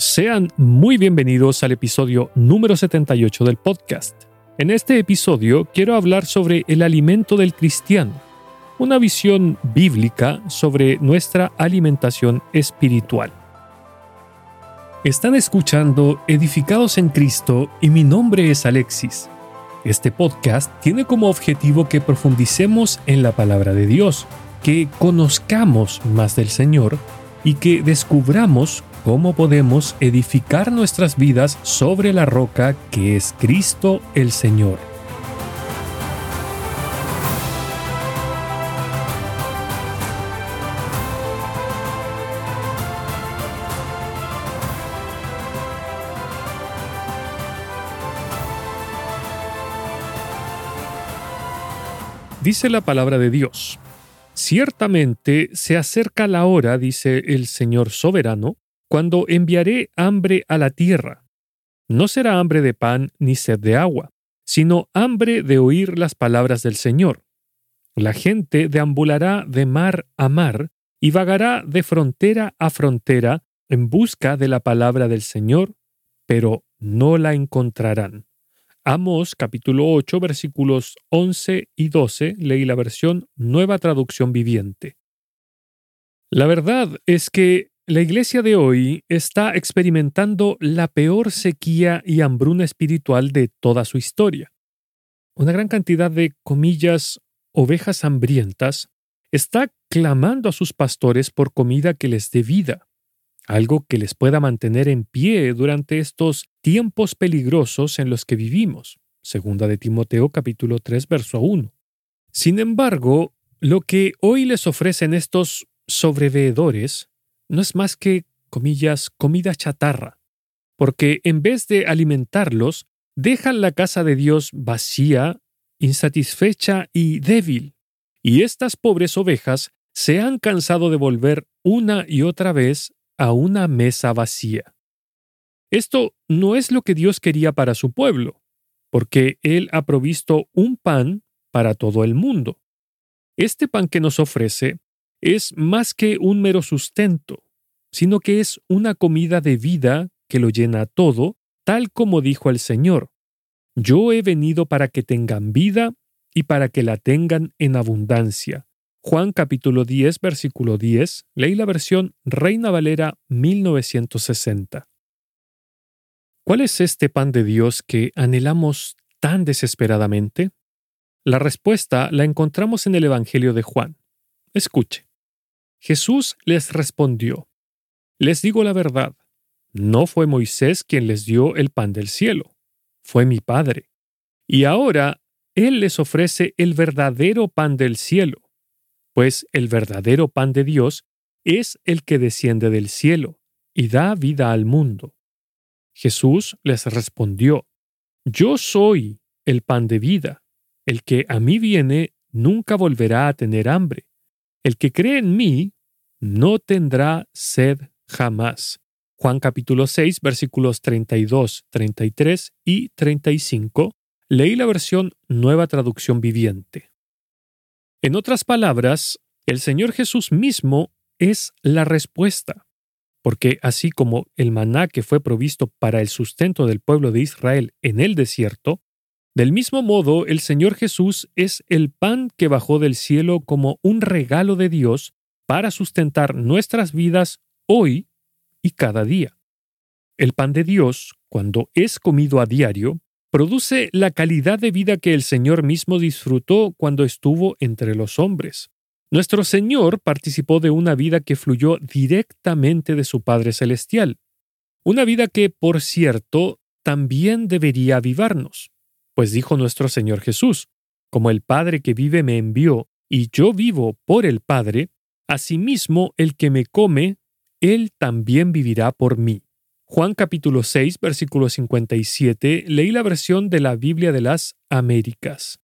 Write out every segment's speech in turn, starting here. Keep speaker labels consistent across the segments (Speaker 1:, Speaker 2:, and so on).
Speaker 1: Sean muy bienvenidos al episodio número 78 del podcast. En este episodio quiero hablar sobre el alimento del cristiano, una visión bíblica sobre nuestra alimentación espiritual. Están escuchando Edificados en Cristo y mi nombre es Alexis. Este podcast tiene como objetivo que profundicemos en la palabra de Dios, que conozcamos más del Señor y que descubramos cómo podemos edificar nuestras vidas sobre la roca que es Cristo el Señor. Dice la palabra de Dios. Ciertamente se acerca la hora, dice el Señor soberano, cuando enviaré hambre a la tierra. No será hambre de pan ni sed de agua, sino hambre de oír las palabras del Señor. La gente deambulará de mar a mar y vagará de frontera a frontera en busca de la palabra del Señor, pero no la encontrarán. Amos capítulo 8 versículos 11 y 12 leí la versión Nueva Traducción Viviente. La verdad es que la iglesia de hoy está experimentando la peor sequía y hambruna espiritual de toda su historia. Una gran cantidad de, comillas, ovejas hambrientas está clamando a sus pastores por comida que les dé vida, algo que les pueda mantener en pie durante estos tiempos peligrosos en los que vivimos. Segunda de Timoteo capítulo 3 verso 1. Sin embargo, lo que hoy les ofrecen estos sobreveedores no es más que, comillas, comida chatarra, porque en vez de alimentarlos, dejan la casa de Dios vacía, insatisfecha y débil. Y estas pobres ovejas se han cansado de volver una y otra vez a una mesa vacía. Esto no es lo que Dios quería para su pueblo, porque Él ha provisto un pan para todo el mundo. Este pan que nos ofrece es más que un mero sustento, sino que es una comida de vida que lo llena todo, tal como dijo el Señor. Yo he venido para que tengan vida y para que la tengan en abundancia. Juan capítulo 10, versículo 10, leí la versión Reina Valera 1960. ¿Cuál es este pan de Dios que anhelamos tan desesperadamente? La respuesta la encontramos en el Evangelio de Juan. Escuche. Jesús les respondió, Les digo la verdad, no fue Moisés quien les dio el pan del cielo, fue mi Padre. Y ahora Él les ofrece el verdadero pan del cielo, pues el verdadero pan de Dios es el que desciende del cielo y da vida al mundo. Jesús les respondió, Yo soy el pan de vida, el que a mí viene nunca volverá a tener hambre el que cree en mí no tendrá sed jamás. Juan capítulo 6 versículos 32, 33 y 35. Leí la versión Nueva Traducción Viviente. En otras palabras, el Señor Jesús mismo es la respuesta, porque así como el maná que fue provisto para el sustento del pueblo de Israel en el desierto, del mismo modo, el Señor Jesús es el pan que bajó del cielo como un regalo de Dios para sustentar nuestras vidas hoy y cada día. El pan de Dios, cuando es comido a diario, produce la calidad de vida que el Señor mismo disfrutó cuando estuvo entre los hombres. Nuestro Señor participó de una vida que fluyó directamente de su Padre Celestial, una vida que, por cierto, también debería avivarnos. Pues dijo nuestro Señor Jesús, como el Padre que vive me envió, y yo vivo por el Padre, asimismo el que me come, él también vivirá por mí. Juan capítulo 6, versículo 57, leí la versión de la Biblia de las Américas.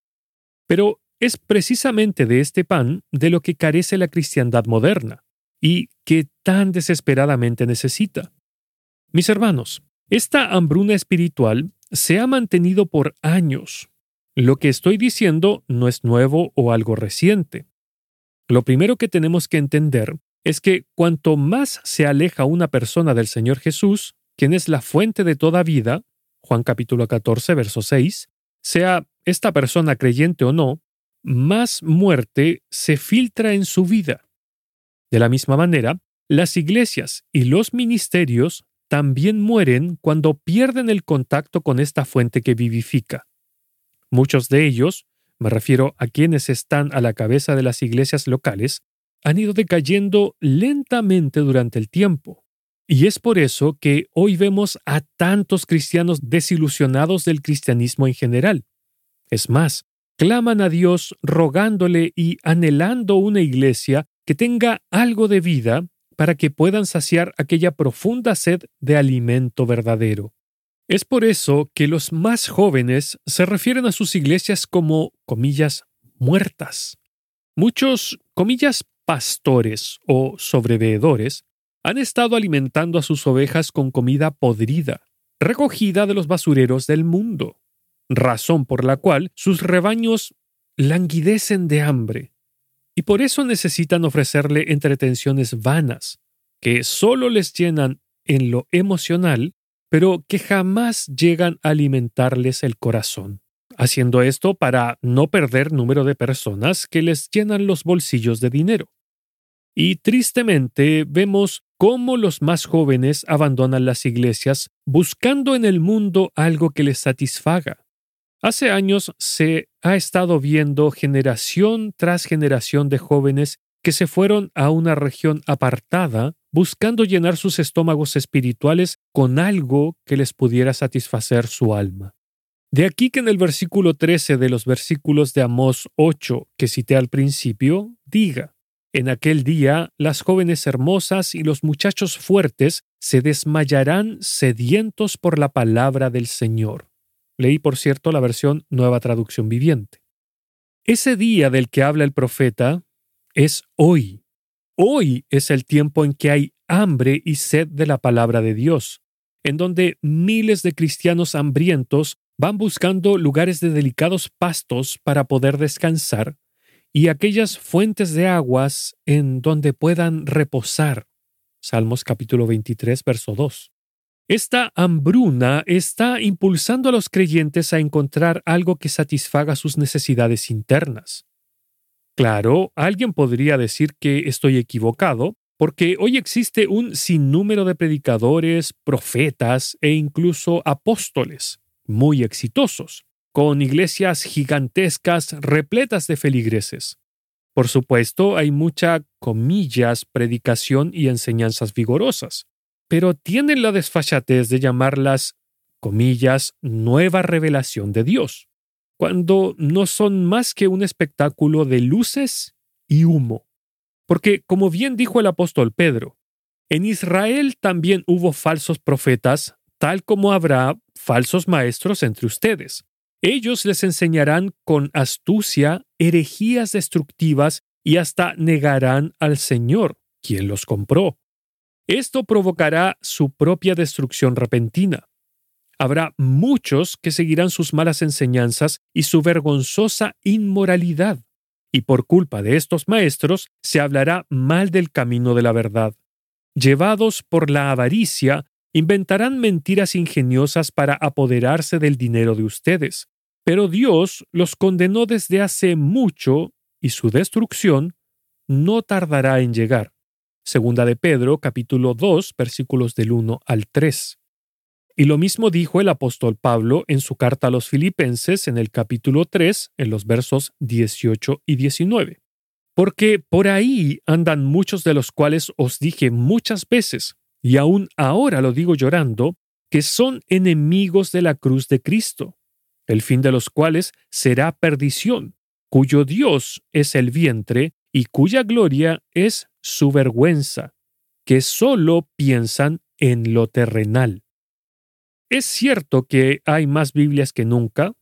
Speaker 1: Pero es precisamente de este pan de lo que carece la cristiandad moderna, y que tan desesperadamente necesita. Mis hermanos, esta hambruna espiritual se ha mantenido por años. Lo que estoy diciendo no es nuevo o algo reciente. Lo primero que tenemos que entender es que cuanto más se aleja una persona del Señor Jesús, quien es la fuente de toda vida, Juan capítulo 14, verso 6, sea esta persona creyente o no, más muerte se filtra en su vida. De la misma manera, las iglesias y los ministerios también mueren cuando pierden el contacto con esta fuente que vivifica. Muchos de ellos, me refiero a quienes están a la cabeza de las iglesias locales, han ido decayendo lentamente durante el tiempo. Y es por eso que hoy vemos a tantos cristianos desilusionados del cristianismo en general. Es más, claman a Dios rogándole y anhelando una iglesia que tenga algo de vida para que puedan saciar aquella profunda sed de alimento verdadero. Es por eso que los más jóvenes se refieren a sus iglesias como, comillas, muertas. Muchos, comillas, pastores o sobreveedores han estado alimentando a sus ovejas con comida podrida, recogida de los basureros del mundo, razón por la cual sus rebaños languidecen de hambre, y por eso necesitan ofrecerle entretenciones vanas, que solo les llenan en lo emocional pero que jamás llegan a alimentarles el corazón, haciendo esto para no perder número de personas que les llenan los bolsillos de dinero. Y tristemente vemos cómo los más jóvenes abandonan las iglesias buscando en el mundo algo que les satisfaga. Hace años se ha estado viendo generación tras generación de jóvenes que se fueron a una región apartada buscando llenar sus estómagos espirituales con algo que les pudiera satisfacer su alma. De aquí que en el versículo 13 de los versículos de Amós 8 que cité al principio, diga, en aquel día las jóvenes hermosas y los muchachos fuertes se desmayarán sedientos por la palabra del Señor. Leí, por cierto, la versión Nueva Traducción Viviente. Ese día del que habla el profeta es hoy, Hoy es el tiempo en que hay hambre y sed de la palabra de Dios, en donde miles de cristianos hambrientos van buscando lugares de delicados pastos para poder descansar y aquellas fuentes de aguas en donde puedan reposar. Salmos capítulo 23, verso 2. Esta hambruna está impulsando a los creyentes a encontrar algo que satisfaga sus necesidades internas. Claro, alguien podría decir que estoy equivocado, porque hoy existe un sinnúmero de predicadores, profetas e incluso apóstoles muy exitosos, con iglesias gigantescas repletas de feligreses. Por supuesto, hay mucha, comillas, predicación y enseñanzas vigorosas, pero tienen la desfachatez de llamarlas, comillas, nueva revelación de Dios cuando no son más que un espectáculo de luces y humo. Porque, como bien dijo el apóstol Pedro, en Israel también hubo falsos profetas, tal como habrá falsos maestros entre ustedes. Ellos les enseñarán con astucia herejías destructivas y hasta negarán al Señor, quien los compró. Esto provocará su propia destrucción repentina habrá muchos que seguirán sus malas enseñanzas y su vergonzosa inmoralidad, y por culpa de estos maestros se hablará mal del camino de la verdad. Llevados por la avaricia, inventarán mentiras ingeniosas para apoderarse del dinero de ustedes. Pero Dios los condenó desde hace mucho y su destrucción no tardará en llegar. Segunda de Pedro, capítulo 2, versículos del 1 al 3. Y lo mismo dijo el apóstol Pablo en su carta a los filipenses en el capítulo 3, en los versos 18 y 19. Porque por ahí andan muchos de los cuales os dije muchas veces, y aún ahora lo digo llorando, que son enemigos de la cruz de Cristo, el fin de los cuales será perdición, cuyo Dios es el vientre y cuya gloria es su vergüenza, que solo piensan en lo terrenal. Es cierto que hay más Biblias que nunca,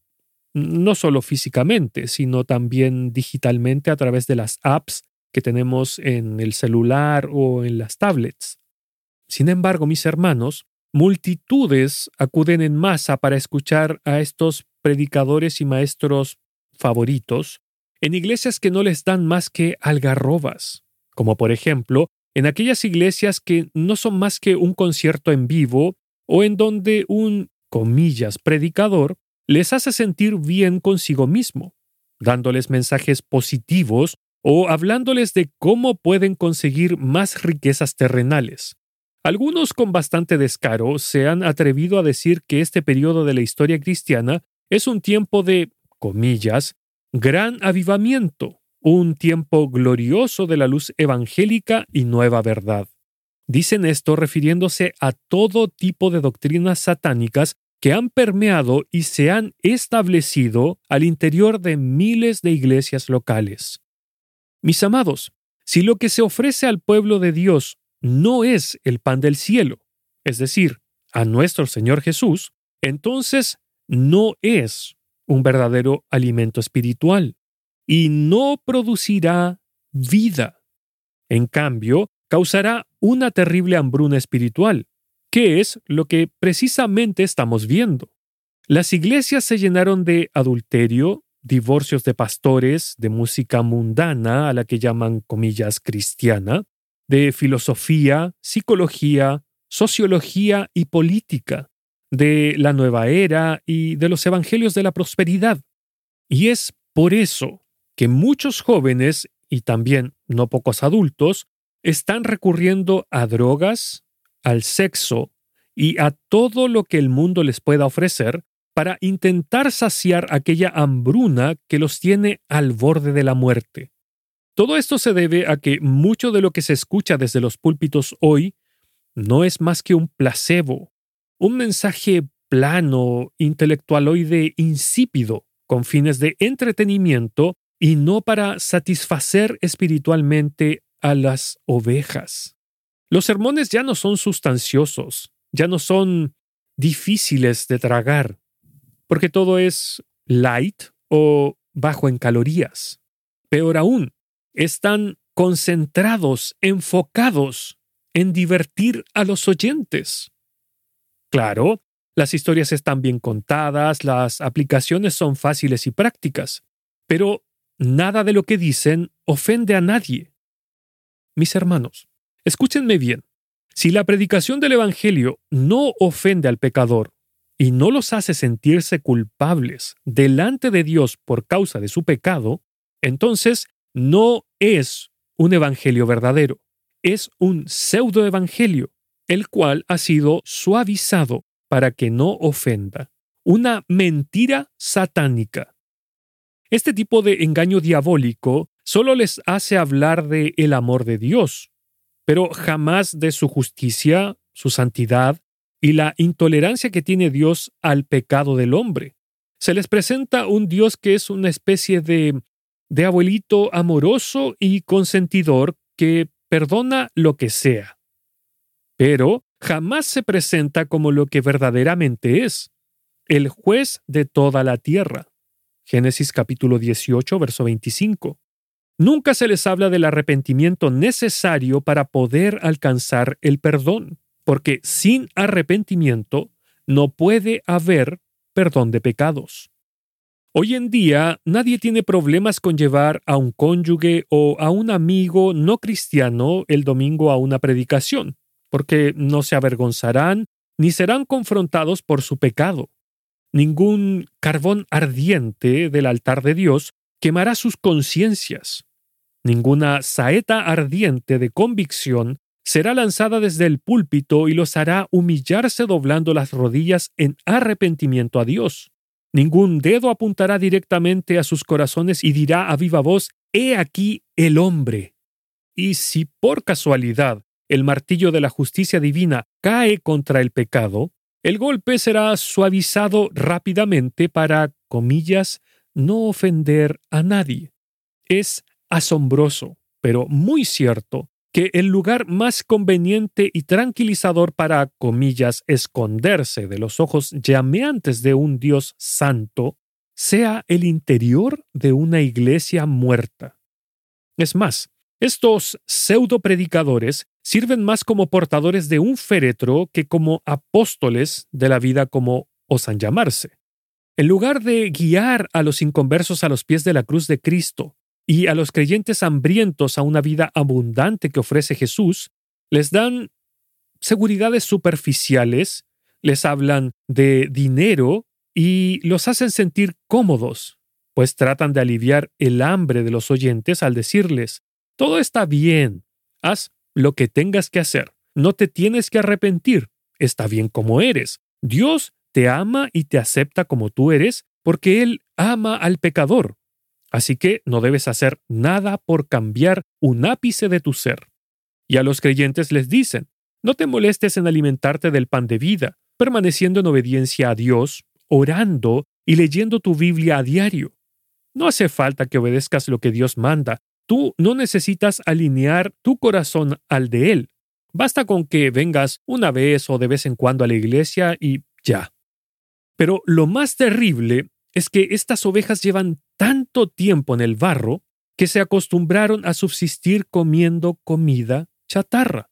Speaker 1: no solo físicamente, sino también digitalmente a través de las apps que tenemos en el celular o en las tablets. Sin embargo, mis hermanos, multitudes acuden en masa para escuchar a estos predicadores y maestros favoritos en iglesias que no les dan más que algarrobas, como por ejemplo en aquellas iglesias que no son más que un concierto en vivo o en donde un, comillas, predicador les hace sentir bien consigo mismo, dándoles mensajes positivos o hablándoles de cómo pueden conseguir más riquezas terrenales. Algunos con bastante descaro se han atrevido a decir que este periodo de la historia cristiana es un tiempo de, comillas, gran avivamiento, un tiempo glorioso de la luz evangélica y nueva verdad. Dicen esto refiriéndose a todo tipo de doctrinas satánicas que han permeado y se han establecido al interior de miles de iglesias locales. Mis amados, si lo que se ofrece al pueblo de Dios no es el pan del cielo, es decir, a nuestro Señor Jesús, entonces no es un verdadero alimento espiritual y no producirá vida. En cambio, causará una terrible hambruna espiritual, que es lo que precisamente estamos viendo. Las iglesias se llenaron de adulterio, divorcios de pastores, de música mundana, a la que llaman comillas cristiana, de filosofía, psicología, sociología y política, de la nueva era y de los evangelios de la prosperidad. Y es por eso que muchos jóvenes y también no pocos adultos están recurriendo a drogas, al sexo y a todo lo que el mundo les pueda ofrecer para intentar saciar aquella hambruna que los tiene al borde de la muerte. Todo esto se debe a que mucho de lo que se escucha desde los púlpitos hoy no es más que un placebo, un mensaje plano, intelectualoide insípido, con fines de entretenimiento y no para satisfacer espiritualmente a las ovejas. Los sermones ya no son sustanciosos, ya no son difíciles de tragar, porque todo es light o bajo en calorías. Peor aún, están concentrados, enfocados en divertir a los oyentes. Claro, las historias están bien contadas, las aplicaciones son fáciles y prácticas, pero nada de lo que dicen ofende a nadie. Mis hermanos, escúchenme bien. Si la predicación del Evangelio no ofende al pecador y no los hace sentirse culpables delante de Dios por causa de su pecado, entonces no es un evangelio verdadero, es un pseudoevangelio, el cual ha sido suavizado para que no ofenda. Una mentira satánica. Este tipo de engaño diabólico solo les hace hablar de el amor de Dios, pero jamás de su justicia, su santidad y la intolerancia que tiene Dios al pecado del hombre. Se les presenta un Dios que es una especie de de abuelito amoroso y consentidor que perdona lo que sea. Pero jamás se presenta como lo que verdaderamente es, el juez de toda la tierra. Génesis capítulo 18, verso 25. Nunca se les habla del arrepentimiento necesario para poder alcanzar el perdón, porque sin arrepentimiento no puede haber perdón de pecados. Hoy en día nadie tiene problemas con llevar a un cónyuge o a un amigo no cristiano el domingo a una predicación, porque no se avergonzarán ni serán confrontados por su pecado. Ningún carbón ardiente del altar de Dios quemará sus conciencias. Ninguna saeta ardiente de convicción será lanzada desde el púlpito y los hará humillarse doblando las rodillas en arrepentimiento a Dios. Ningún dedo apuntará directamente a sus corazones y dirá a viva voz, He aquí el hombre. Y si por casualidad el martillo de la justicia divina cae contra el pecado, el golpe será suavizado rápidamente para, comillas, no ofender a nadie. Es asombroso, pero muy cierto, que el lugar más conveniente y tranquilizador para, comillas, esconderse de los ojos llameantes de un Dios santo sea el interior de una iglesia muerta. Es más, estos pseudo predicadores sirven más como portadores de un féretro que como apóstoles de la vida como osan llamarse. En lugar de guiar a los inconversos a los pies de la cruz de Cristo, y a los creyentes hambrientos a una vida abundante que ofrece Jesús, les dan seguridades superficiales les hablan de dinero y los hacen sentir cómodos, pues tratan de aliviar el hambre de los oyentes al decirles, todo está bien, haz lo que tengas que hacer, no te tienes que arrepentir, está bien como eres, Dios te ama y te acepta como tú eres porque Él ama al pecador. Así que no debes hacer nada por cambiar un ápice de tu ser. Y a los creyentes les dicen, no te molestes en alimentarte del pan de vida, permaneciendo en obediencia a Dios, orando y leyendo tu Biblia a diario. No hace falta que obedezcas lo que Dios manda. Tú no necesitas alinear tu corazón al de Él. Basta con que vengas una vez o de vez en cuando a la iglesia y ya. Pero lo más terrible es que estas ovejas llevan tanto tiempo en el barro que se acostumbraron a subsistir comiendo comida chatarra.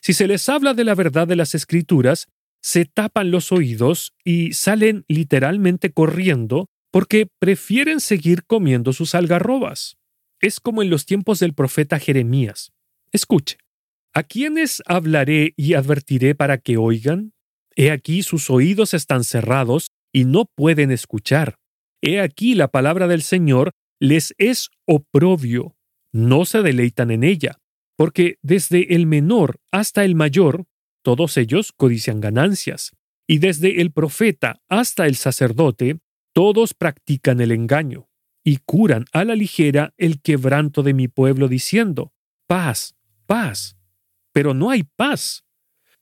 Speaker 1: Si se les habla de la verdad de las escrituras, se tapan los oídos y salen literalmente corriendo porque prefieren seguir comiendo sus algarrobas. Es como en los tiempos del profeta Jeremías. Escuche, ¿a quiénes hablaré y advertiré para que oigan? He aquí sus oídos están cerrados y no pueden escuchar. He aquí la palabra del Señor les es oprobio, no se deleitan en ella, porque desde el menor hasta el mayor, todos ellos codician ganancias, y desde el profeta hasta el sacerdote, todos practican el engaño, y curan a la ligera el quebranto de mi pueblo diciendo, paz, paz. Pero no hay paz.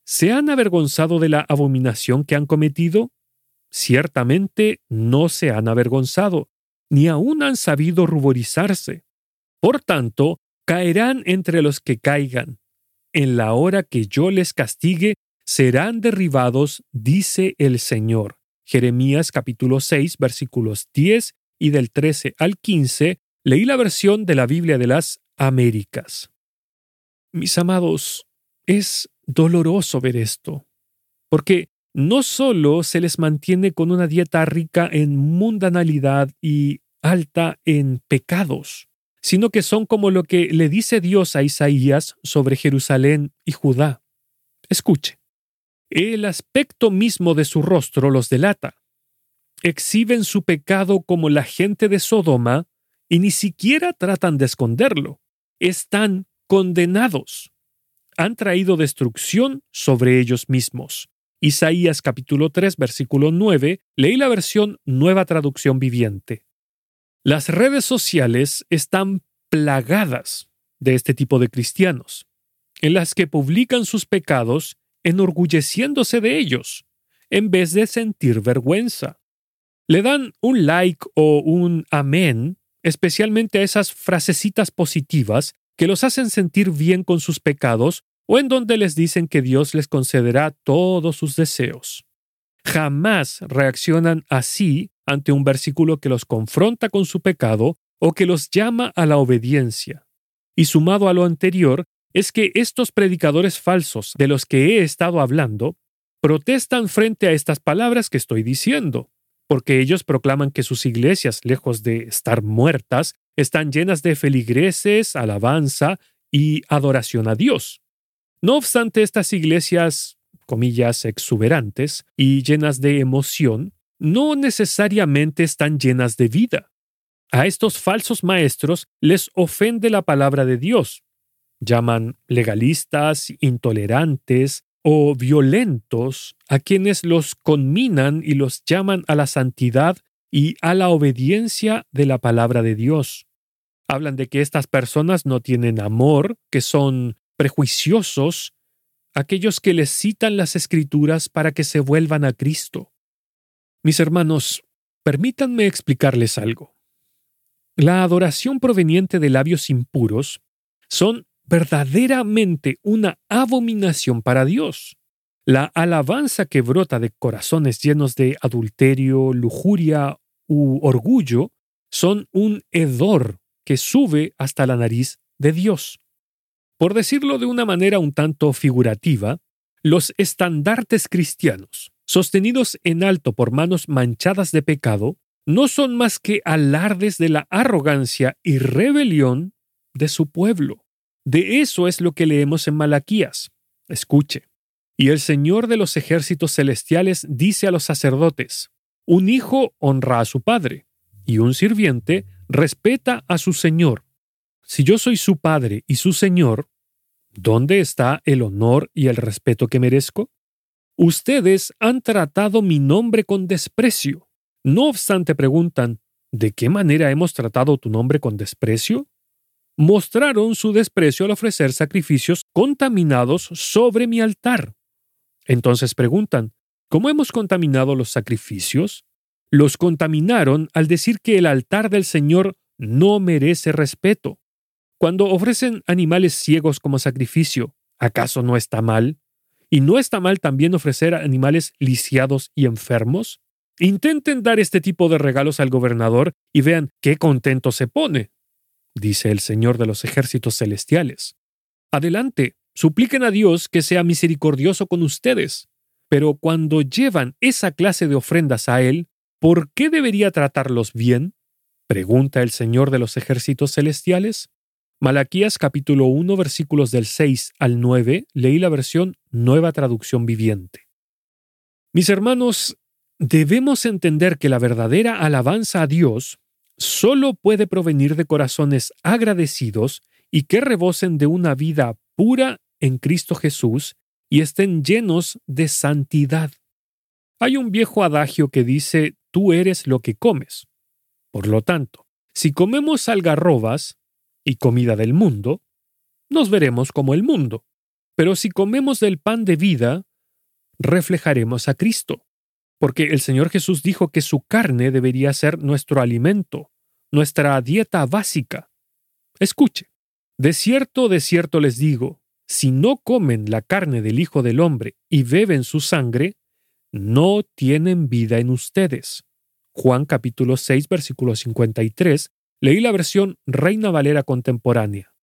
Speaker 1: ¿Se han avergonzado de la abominación que han cometido? Ciertamente no se han avergonzado, ni aún han sabido ruborizarse. Por tanto, caerán entre los que caigan. En la hora que yo les castigue, serán derribados, dice el Señor. Jeremías capítulo 6 versículos 10 y del 13 al 15, leí la versión de la Biblia de las Américas. Mis amados, es doloroso ver esto, porque no solo se les mantiene con una dieta rica en mundanalidad y alta en pecados, sino que son como lo que le dice Dios a Isaías sobre Jerusalén y Judá. Escuche, el aspecto mismo de su rostro los delata. Exhiben su pecado como la gente de Sodoma y ni siquiera tratan de esconderlo. Están condenados. Han traído destrucción sobre ellos mismos. Isaías capítulo 3 versículo 9, leí la versión Nueva Traducción Viviente. Las redes sociales están plagadas de este tipo de cristianos, en las que publican sus pecados enorgulleciéndose de ellos, en vez de sentir vergüenza. Le dan un like o un amén, especialmente a esas frasecitas positivas que los hacen sentir bien con sus pecados o en donde les dicen que Dios les concederá todos sus deseos. Jamás reaccionan así ante un versículo que los confronta con su pecado o que los llama a la obediencia. Y sumado a lo anterior, es que estos predicadores falsos de los que he estado hablando protestan frente a estas palabras que estoy diciendo, porque ellos proclaman que sus iglesias, lejos de estar muertas, están llenas de feligreses, alabanza y adoración a Dios. No obstante, estas iglesias, comillas, exuberantes y llenas de emoción, no necesariamente están llenas de vida. A estos falsos maestros les ofende la palabra de Dios. Llaman legalistas, intolerantes o violentos a quienes los conminan y los llaman a la santidad y a la obediencia de la palabra de Dios. Hablan de que estas personas no tienen amor, que son prejuiciosos aquellos que les citan las escrituras para que se vuelvan a Cristo. Mis hermanos, permítanme explicarles algo. La adoración proveniente de labios impuros son verdaderamente una abominación para Dios. La alabanza que brota de corazones llenos de adulterio, lujuria u orgullo son un hedor que sube hasta la nariz de Dios. Por decirlo de una manera un tanto figurativa, los estandartes cristianos, sostenidos en alto por manos manchadas de pecado, no son más que alardes de la arrogancia y rebelión de su pueblo. De eso es lo que leemos en Malaquías. Escuche. Y el Señor de los ejércitos celestiales dice a los sacerdotes, un hijo honra a su padre, y un sirviente respeta a su Señor. Si yo soy su padre y su Señor, ¿dónde está el honor y el respeto que merezco? Ustedes han tratado mi nombre con desprecio. No obstante preguntan, ¿de qué manera hemos tratado tu nombre con desprecio? Mostraron su desprecio al ofrecer sacrificios contaminados sobre mi altar. Entonces preguntan, ¿cómo hemos contaminado los sacrificios? Los contaminaron al decir que el altar del Señor no merece respeto. Cuando ofrecen animales ciegos como sacrificio, ¿acaso no está mal? ¿Y no está mal también ofrecer animales lisiados y enfermos? Intenten dar este tipo de regalos al gobernador y vean qué contento se pone, dice el Señor de los ejércitos celestiales. Adelante, supliquen a Dios que sea misericordioso con ustedes. Pero cuando llevan esa clase de ofrendas a Él, ¿por qué debería tratarlos bien? pregunta el Señor de los ejércitos celestiales. Malaquías capítulo 1 versículos del 6 al 9 leí la versión Nueva Traducción Viviente. Mis hermanos, debemos entender que la verdadera alabanza a Dios solo puede provenir de corazones agradecidos y que rebosen de una vida pura en Cristo Jesús y estén llenos de santidad. Hay un viejo adagio que dice, tú eres lo que comes. Por lo tanto, si comemos algarrobas y comida del mundo, nos veremos como el mundo. Pero si comemos del pan de vida, reflejaremos a Cristo, porque el Señor Jesús dijo que su carne debería ser nuestro alimento, nuestra dieta básica. Escuche, de cierto, de cierto les digo, si no comen la carne del Hijo del Hombre y beben su sangre, no tienen vida en ustedes. Juan capítulo 6 versículo 53, leí la versión Reina Valera contemporánea.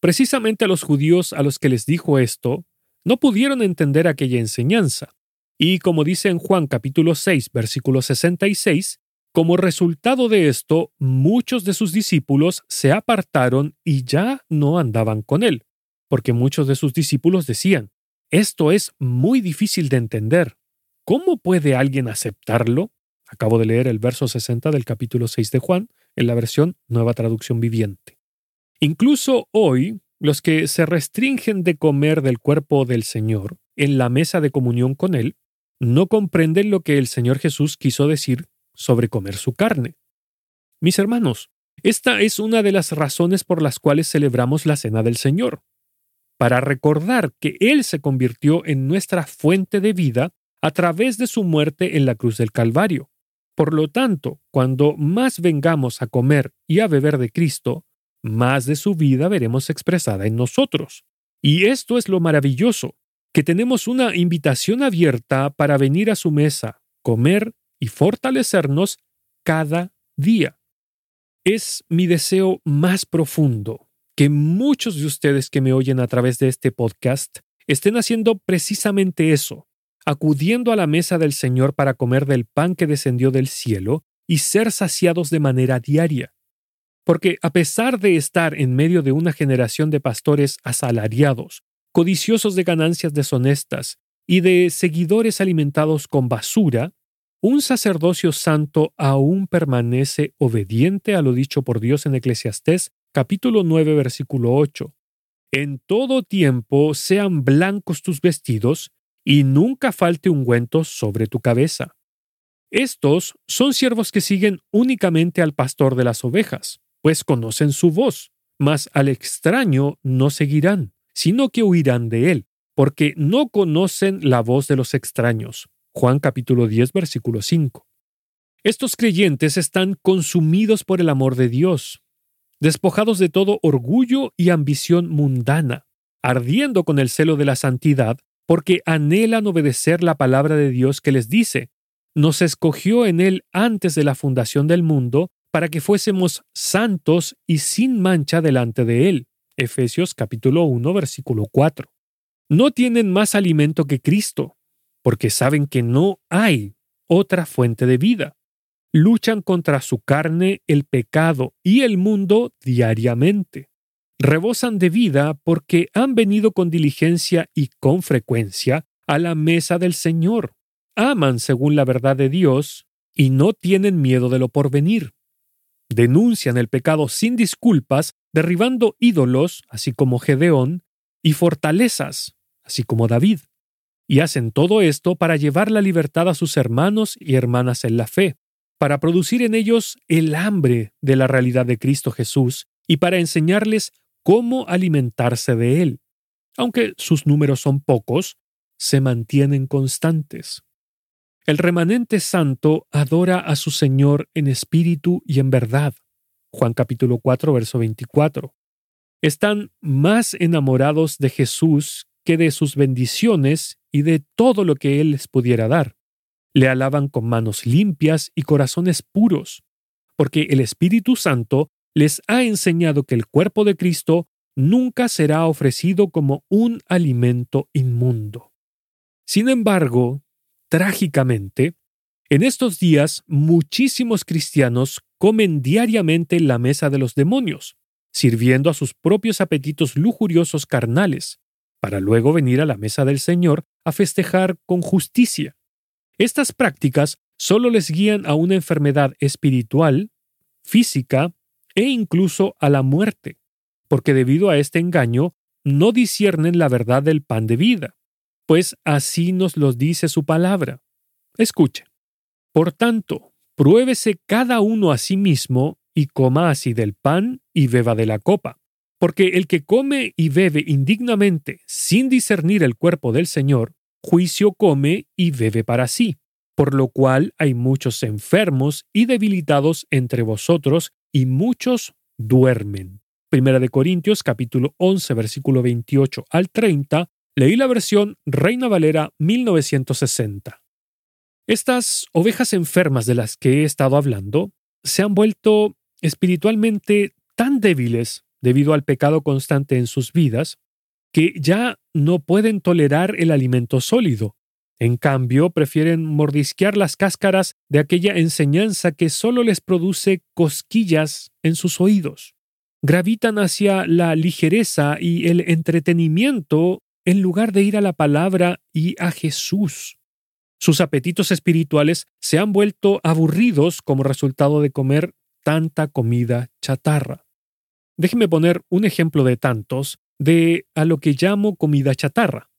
Speaker 1: Precisamente a los judíos a los que les dijo esto, no pudieron entender aquella enseñanza, y como dice en Juan capítulo 6 versículo 66, como resultado de esto, muchos de sus discípulos se apartaron y ya no andaban con él porque muchos de sus discípulos decían, esto es muy difícil de entender. ¿Cómo puede alguien aceptarlo? Acabo de leer el verso 60 del capítulo 6 de Juan en la versión Nueva Traducción Viviente. Incluso hoy, los que se restringen de comer del cuerpo del Señor en la mesa de comunión con Él, no comprenden lo que el Señor Jesús quiso decir sobre comer su carne. Mis hermanos, esta es una de las razones por las cuales celebramos la Cena del Señor para recordar que Él se convirtió en nuestra fuente de vida a través de su muerte en la cruz del Calvario. Por lo tanto, cuando más vengamos a comer y a beber de Cristo, más de su vida veremos expresada en nosotros. Y esto es lo maravilloso, que tenemos una invitación abierta para venir a su mesa, comer y fortalecernos cada día. Es mi deseo más profundo que muchos de ustedes que me oyen a través de este podcast estén haciendo precisamente eso, acudiendo a la mesa del Señor para comer del pan que descendió del cielo y ser saciados de manera diaria. Porque a pesar de estar en medio de una generación de pastores asalariados, codiciosos de ganancias deshonestas y de seguidores alimentados con basura, un sacerdocio santo aún permanece obediente a lo dicho por Dios en Eclesiastés capítulo 9, versículo 8. En todo tiempo sean blancos tus vestidos, y nunca falte ungüento sobre tu cabeza. Estos son siervos que siguen únicamente al pastor de las ovejas, pues conocen su voz, mas al extraño no seguirán, sino que huirán de él, porque no conocen la voz de los extraños. Juan capítulo 10, versículo 5. Estos creyentes están consumidos por el amor de Dios, despojados de todo orgullo y ambición mundana, ardiendo con el celo de la santidad, porque anhelan obedecer la palabra de Dios que les dice, nos escogió en Él antes de la fundación del mundo para que fuésemos santos y sin mancha delante de Él. Efesios capítulo 1 versículo 4. No tienen más alimento que Cristo, porque saben que no hay otra fuente de vida luchan contra su carne, el pecado y el mundo diariamente. Rebosan de vida porque han venido con diligencia y con frecuencia a la mesa del Señor, aman según la verdad de Dios y no tienen miedo de lo porvenir. Denuncian el pecado sin disculpas, derribando ídolos, así como Gedeón, y fortalezas, así como David. Y hacen todo esto para llevar la libertad a sus hermanos y hermanas en la fe, para producir en ellos el hambre de la realidad de Cristo Jesús y para enseñarles cómo alimentarse de Él. Aunque sus números son pocos, se mantienen constantes. El remanente santo adora a su Señor en espíritu y en verdad. Juan capítulo 4, verso 24. Están más enamorados de Jesús que de sus bendiciones y de todo lo que Él les pudiera dar. Le alaban con manos limpias y corazones puros, porque el Espíritu Santo les ha enseñado que el cuerpo de Cristo nunca será ofrecido como un alimento inmundo. Sin embargo, Trágicamente, en estos días muchísimos cristianos comen diariamente en la mesa de los demonios, sirviendo a sus propios apetitos lujuriosos carnales, para luego venir a la mesa del Señor a festejar con justicia. Estas prácticas solo les guían a una enfermedad espiritual, física e incluso a la muerte, porque debido a este engaño no disciernen la verdad del pan de vida pues así nos lo dice su palabra. Escuche. Por tanto, pruébese cada uno a sí mismo y coma así del pan y beba de la copa. Porque el que come y bebe indignamente sin discernir el cuerpo del Señor, juicio come y bebe para sí. Por lo cual hay muchos enfermos y debilitados entre vosotros y muchos duermen. Primera de Corintios capítulo 11 versículo 28 al 30 Leí la versión Reina Valera 1960. Estas ovejas enfermas de las que he estado hablando se han vuelto espiritualmente tan débiles debido al pecado constante en sus vidas que ya no pueden tolerar el alimento sólido. En cambio, prefieren mordisquear las cáscaras de aquella enseñanza que solo les produce cosquillas en sus oídos. Gravitan hacia la ligereza y el entretenimiento en lugar de ir a la palabra y a Jesús. Sus apetitos espirituales se han vuelto aburridos como resultado de comer tanta comida chatarra. Déjeme poner un ejemplo de tantos de a lo que llamo comida chatarra.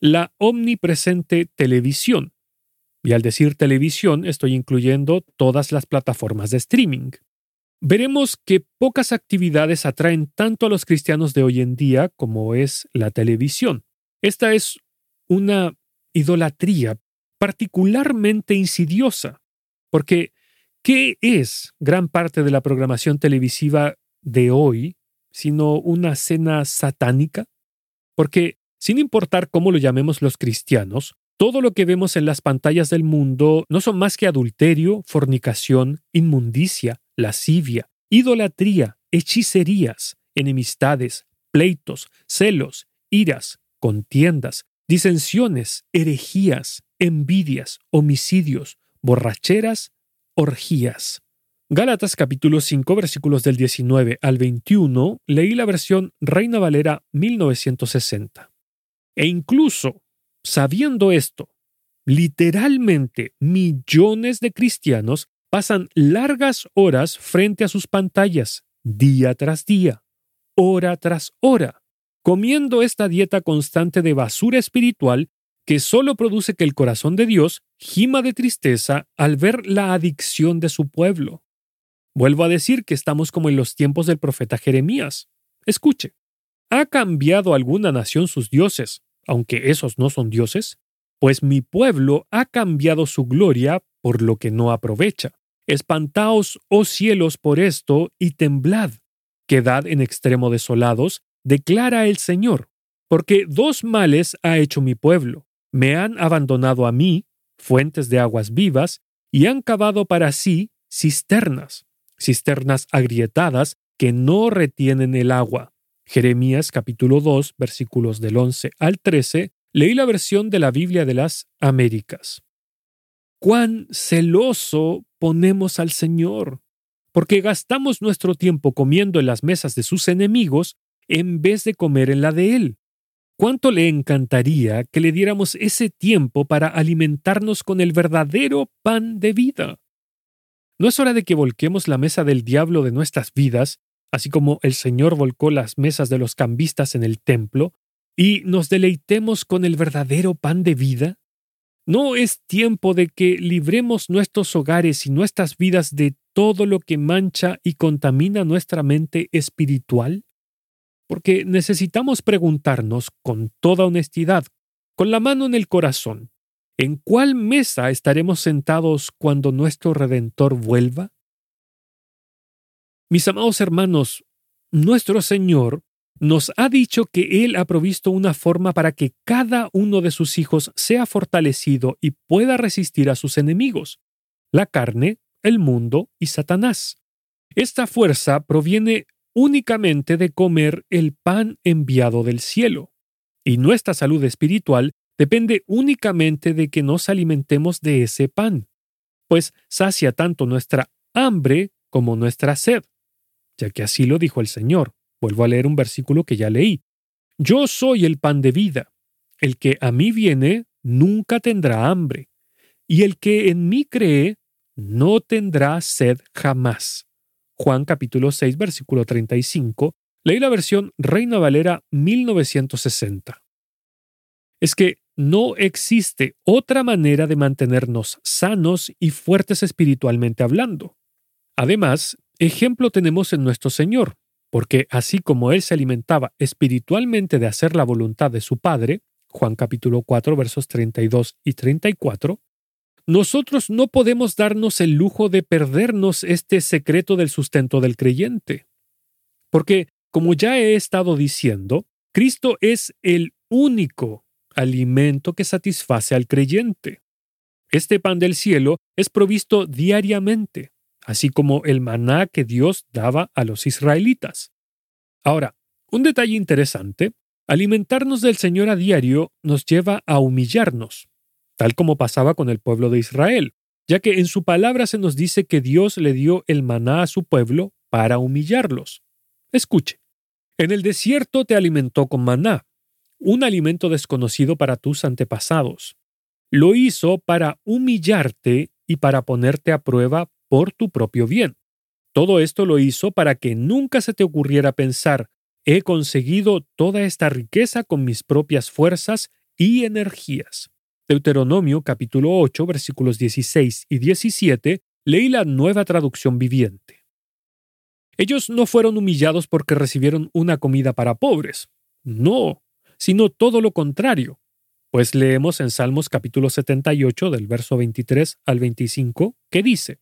Speaker 1: La omnipresente televisión. Y al decir televisión estoy incluyendo todas las plataformas de streaming veremos que pocas actividades atraen tanto a los cristianos de hoy en día como es la televisión. Esta es una idolatría particularmente insidiosa, porque ¿qué es gran parte de la programación televisiva de hoy sino una cena satánica? Porque, sin importar cómo lo llamemos los cristianos, todo lo que vemos en las pantallas del mundo no son más que adulterio, fornicación, inmundicia, lascivia, idolatría, hechicerías, enemistades, pleitos, celos, iras, contiendas, disensiones, herejías, envidias, homicidios, borracheras, orgías. Gálatas capítulo 5 versículos del 19 al 21 leí la versión Reina Valera 1960. E incluso, sabiendo esto, literalmente millones de cristianos pasan largas horas frente a sus pantallas, día tras día, hora tras hora, comiendo esta dieta constante de basura espiritual que solo produce que el corazón de Dios gima de tristeza al ver la adicción de su pueblo. Vuelvo a decir que estamos como en los tiempos del profeta Jeremías. Escuche, ¿ha cambiado alguna nación sus dioses, aunque esos no son dioses? Pues mi pueblo ha cambiado su gloria por lo que no aprovecha. Espantaos, oh cielos, por esto, y temblad. Quedad en extremo desolados, declara el Señor, porque dos males ha hecho mi pueblo. Me han abandonado a mí, fuentes de aguas vivas, y han cavado para sí cisternas, cisternas agrietadas que no retienen el agua. Jeremías capítulo 2 versículos del 11 al 13, leí la versión de la Biblia de las Américas cuán celoso ponemos al Señor, porque gastamos nuestro tiempo comiendo en las mesas de sus enemigos en vez de comer en la de Él. ¿Cuánto le encantaría que le diéramos ese tiempo para alimentarnos con el verdadero pan de vida? ¿No es hora de que volquemos la mesa del diablo de nuestras vidas, así como el Señor volcó las mesas de los cambistas en el templo, y nos deleitemos con el verdadero pan de vida? ¿No es tiempo de que libremos nuestros hogares y nuestras vidas de todo lo que mancha y contamina nuestra mente espiritual? porque necesitamos preguntarnos con toda honestidad, con la mano en el corazón, ¿en cuál mesa estaremos sentados cuando nuestro Redentor vuelva? Mis amados hermanos, nuestro Señor nos ha dicho que Él ha provisto una forma para que cada uno de sus hijos sea fortalecido y pueda resistir a sus enemigos, la carne, el mundo y Satanás. Esta fuerza proviene únicamente de comer el pan enviado del cielo. Y nuestra salud espiritual depende únicamente de que nos alimentemos de ese pan, pues sacia tanto nuestra hambre como nuestra sed, ya que así lo dijo el Señor. Vuelvo a leer un versículo que ya leí. Yo soy el pan de vida. El que a mí viene nunca tendrá hambre, y el que en mí cree no tendrá sed jamás. Juan capítulo 6 versículo 35, leí la versión Reina Valera 1960. Es que no existe otra manera de mantenernos sanos y fuertes espiritualmente hablando. Además, ejemplo tenemos en nuestro Señor, porque así como Él se alimentaba espiritualmente de hacer la voluntad de su Padre, Juan capítulo 4 versos 32 y 34, nosotros no podemos darnos el lujo de perdernos este secreto del sustento del creyente. Porque, como ya he estado diciendo, Cristo es el único alimento que satisface al creyente. Este pan del cielo es provisto diariamente, así como el maná que Dios daba a los israelitas. Ahora, un detalle interesante, alimentarnos del Señor a diario nos lleva a humillarnos, tal como pasaba con el pueblo de Israel, ya que en su palabra se nos dice que Dios le dio el maná a su pueblo para humillarlos. Escuche, en el desierto te alimentó con maná, un alimento desconocido para tus antepasados. Lo hizo para humillarte y para ponerte a prueba por tu propio bien. Todo esto lo hizo para que nunca se te ocurriera pensar, he conseguido toda esta riqueza con mis propias fuerzas y energías. Deuteronomio capítulo 8 versículos 16 y 17, leí la nueva traducción viviente. Ellos no fueron humillados porque recibieron una comida para pobres, no, sino todo lo contrario, pues leemos en Salmos capítulo 78 del verso 23 al 25 que dice,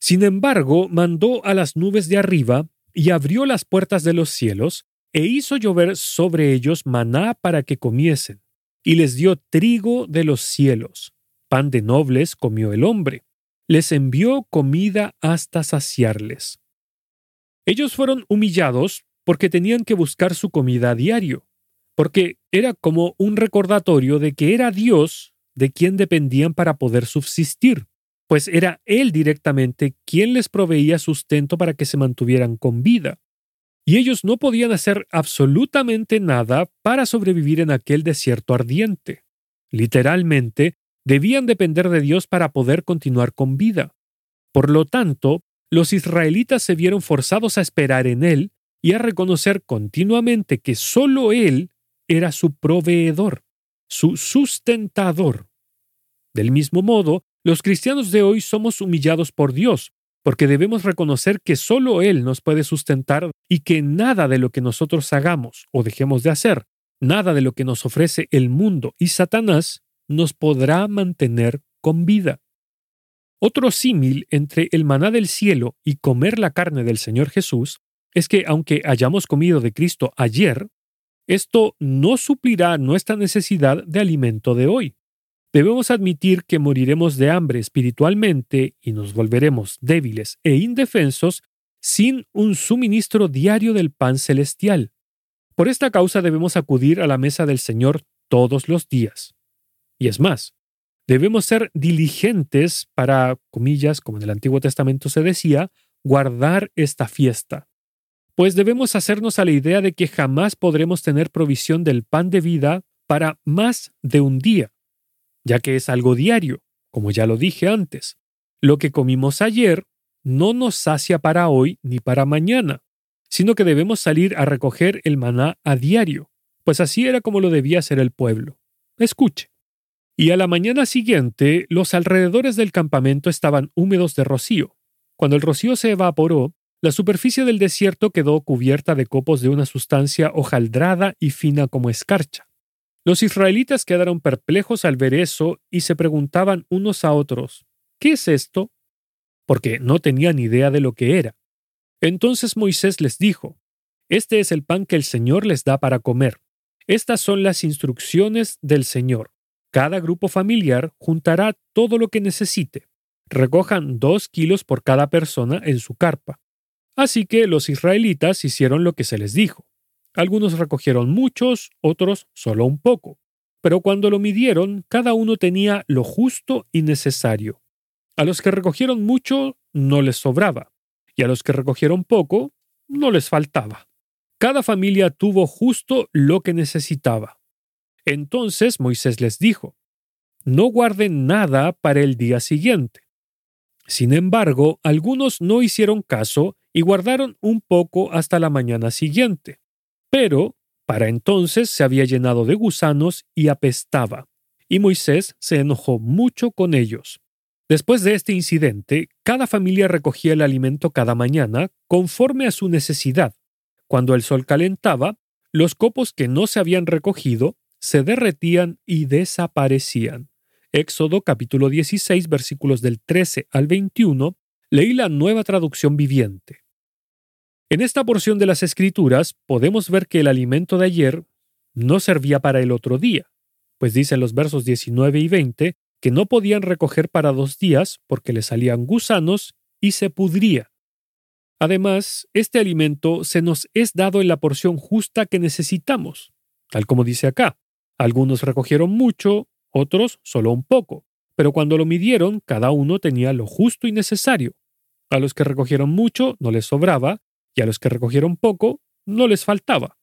Speaker 1: Sin embargo, mandó a las nubes de arriba y abrió las puertas de los cielos e hizo llover sobre ellos maná para que comiesen y les dio trigo de los cielos. Pan de nobles comió el hombre. Les envió comida hasta saciarles. Ellos fueron humillados porque tenían que buscar su comida a diario, porque era como un recordatorio de que era Dios de quien dependían para poder subsistir, pues era Él directamente quien les proveía sustento para que se mantuvieran con vida y ellos no podían hacer absolutamente nada para sobrevivir en aquel desierto ardiente. Literalmente, debían depender de Dios para poder continuar con vida. Por lo tanto, los israelitas se vieron forzados a esperar en Él y a reconocer continuamente que sólo Él era su proveedor, su sustentador. Del mismo modo, los cristianos de hoy somos humillados por Dios, porque debemos reconocer que solo Él nos puede sustentar y que nada de lo que nosotros hagamos o dejemos de hacer, nada de lo que nos ofrece el mundo y Satanás, nos podrá mantener con vida. Otro símil entre el maná del cielo y comer la carne del Señor Jesús es que aunque hayamos comido de Cristo ayer, esto no suplirá nuestra necesidad de alimento de hoy. Debemos admitir que moriremos de hambre espiritualmente y nos volveremos débiles e indefensos sin un suministro diario del pan celestial. Por esta causa debemos acudir a la mesa del Señor todos los días. Y es más, debemos ser diligentes para, comillas, como en el Antiguo Testamento se decía, guardar esta fiesta. Pues debemos hacernos a la idea de que jamás podremos tener provisión del pan de vida para más de un día, ya que es algo diario, como ya lo dije antes. Lo que comimos ayer no nos sacia para hoy ni para mañana, sino que debemos salir a recoger el maná a diario, pues así era como lo debía hacer el pueblo. Escuche. Y a la mañana siguiente, los alrededores del campamento estaban húmedos de rocío. Cuando el rocío se evaporó, la superficie del desierto quedó cubierta de copos de una sustancia hojaldrada y fina como escarcha. Los israelitas quedaron perplejos al ver eso y se preguntaban unos a otros, ¿qué es esto? Porque no tenían idea de lo que era. Entonces Moisés les dijo, Este es el pan que el Señor les da para comer. Estas son las instrucciones del Señor. Cada grupo familiar juntará todo lo que necesite. Recojan dos kilos por cada persona en su carpa. Así que los israelitas hicieron lo que se les dijo. Algunos recogieron muchos, otros solo un poco. Pero cuando lo midieron, cada uno tenía lo justo y necesario. A los que recogieron mucho no les sobraba, y a los que recogieron poco no les faltaba. Cada familia tuvo justo lo que necesitaba. Entonces Moisés les dijo, No guarden nada para el día siguiente. Sin embargo, algunos no hicieron caso y guardaron un poco hasta la mañana siguiente. Pero, para entonces se había llenado de gusanos y apestaba, y Moisés se enojó mucho con ellos. Después de este incidente, cada familia recogía el alimento cada mañana conforme a su necesidad. Cuando el sol calentaba, los copos que no se habían recogido se derretían y desaparecían. Éxodo capítulo 16 versículos del 13 al 21, leí la nueva traducción viviente. En esta porción de las Escrituras podemos ver que el alimento de ayer no servía para el otro día, pues dicen los versos 19 y 20 que no podían recoger para dos días porque le salían gusanos y se pudría. Además, este alimento se nos es dado en la porción justa que necesitamos, tal como dice acá. Algunos recogieron mucho, otros solo un poco, pero cuando lo midieron, cada uno tenía lo justo y necesario. A los que recogieron mucho no les sobraba, y a los que recogieron poco no les faltaba.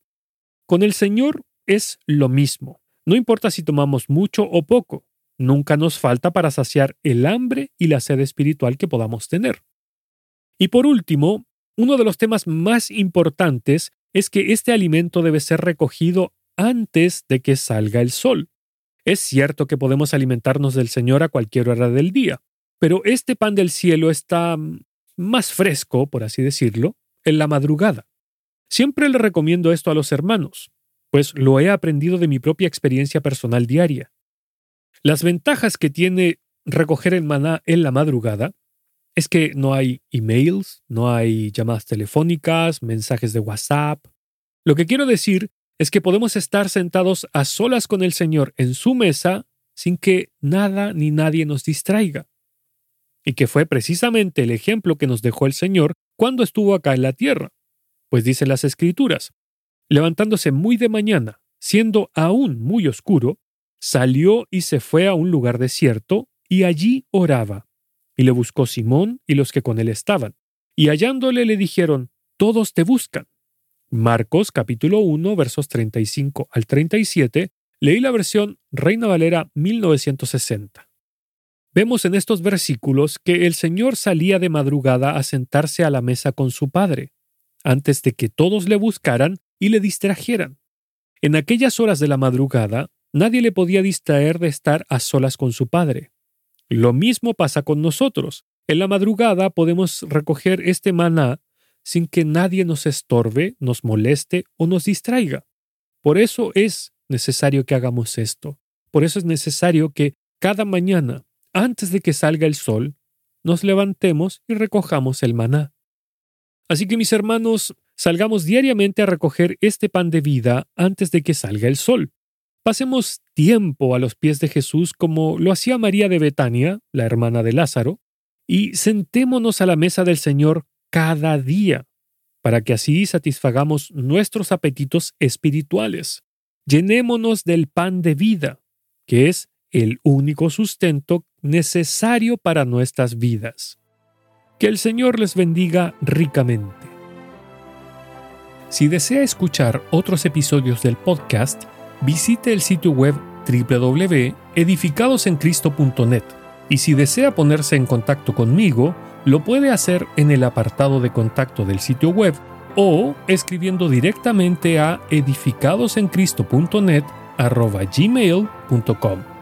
Speaker 1: Con el Señor es lo mismo. No importa si tomamos mucho o poco, nunca nos falta para saciar el hambre y la sed espiritual que podamos tener. Y por último, uno de los temas más importantes es que este alimento debe ser recogido antes de que salga el sol. Es cierto que podemos alimentarnos del Señor a cualquier hora del día, pero este pan del cielo está más fresco, por así decirlo, en la madrugada. Siempre le recomiendo esto a los hermanos, pues lo he aprendido de mi propia experiencia personal diaria. Las ventajas que tiene recoger el maná en la madrugada es que no hay emails, no hay llamadas telefónicas, mensajes de WhatsApp. Lo que quiero decir es que podemos estar sentados a solas con el Señor en su mesa sin que nada ni nadie nos distraiga. Y que fue precisamente el ejemplo que nos dejó el Señor cuando estuvo acá en la tierra. Pues dicen las Escrituras, levantándose muy de mañana, siendo aún muy oscuro, salió y se fue a un lugar desierto, y allí oraba. Y le buscó Simón y los que con él estaban. Y hallándole le dijeron, Todos te buscan. Marcos capítulo 1 versos 35 al 37, leí la versión Reina Valera 1960. Vemos en estos versículos que el Señor salía de madrugada a sentarse a la mesa con su Padre, antes de que todos le buscaran y le distrajeran. En aquellas horas de la madrugada, nadie le podía distraer de estar a solas con su Padre. Lo mismo pasa con nosotros. En la madrugada podemos recoger este maná sin que nadie nos estorbe, nos moleste o nos distraiga. Por eso es necesario que hagamos esto. Por eso es necesario que cada mañana, antes de que salga el sol, nos levantemos y recojamos el maná. Así que mis hermanos, salgamos diariamente a recoger este pan de vida antes de que salga el sol. Pasemos tiempo a los pies de Jesús como lo hacía María de Betania, la hermana de Lázaro, y sentémonos a la mesa del Señor cada día, para que así satisfagamos nuestros apetitos espirituales. Llenémonos del pan de vida, que es el único sustento necesario para nuestras vidas. Que el Señor les bendiga ricamente. Si desea escuchar otros episodios del podcast, visite el sitio web www.edificadosencristo.net y si desea ponerse en contacto conmigo, lo puede hacer en el apartado de contacto del sitio web o escribiendo directamente a edificadosencristo.net gmail.com.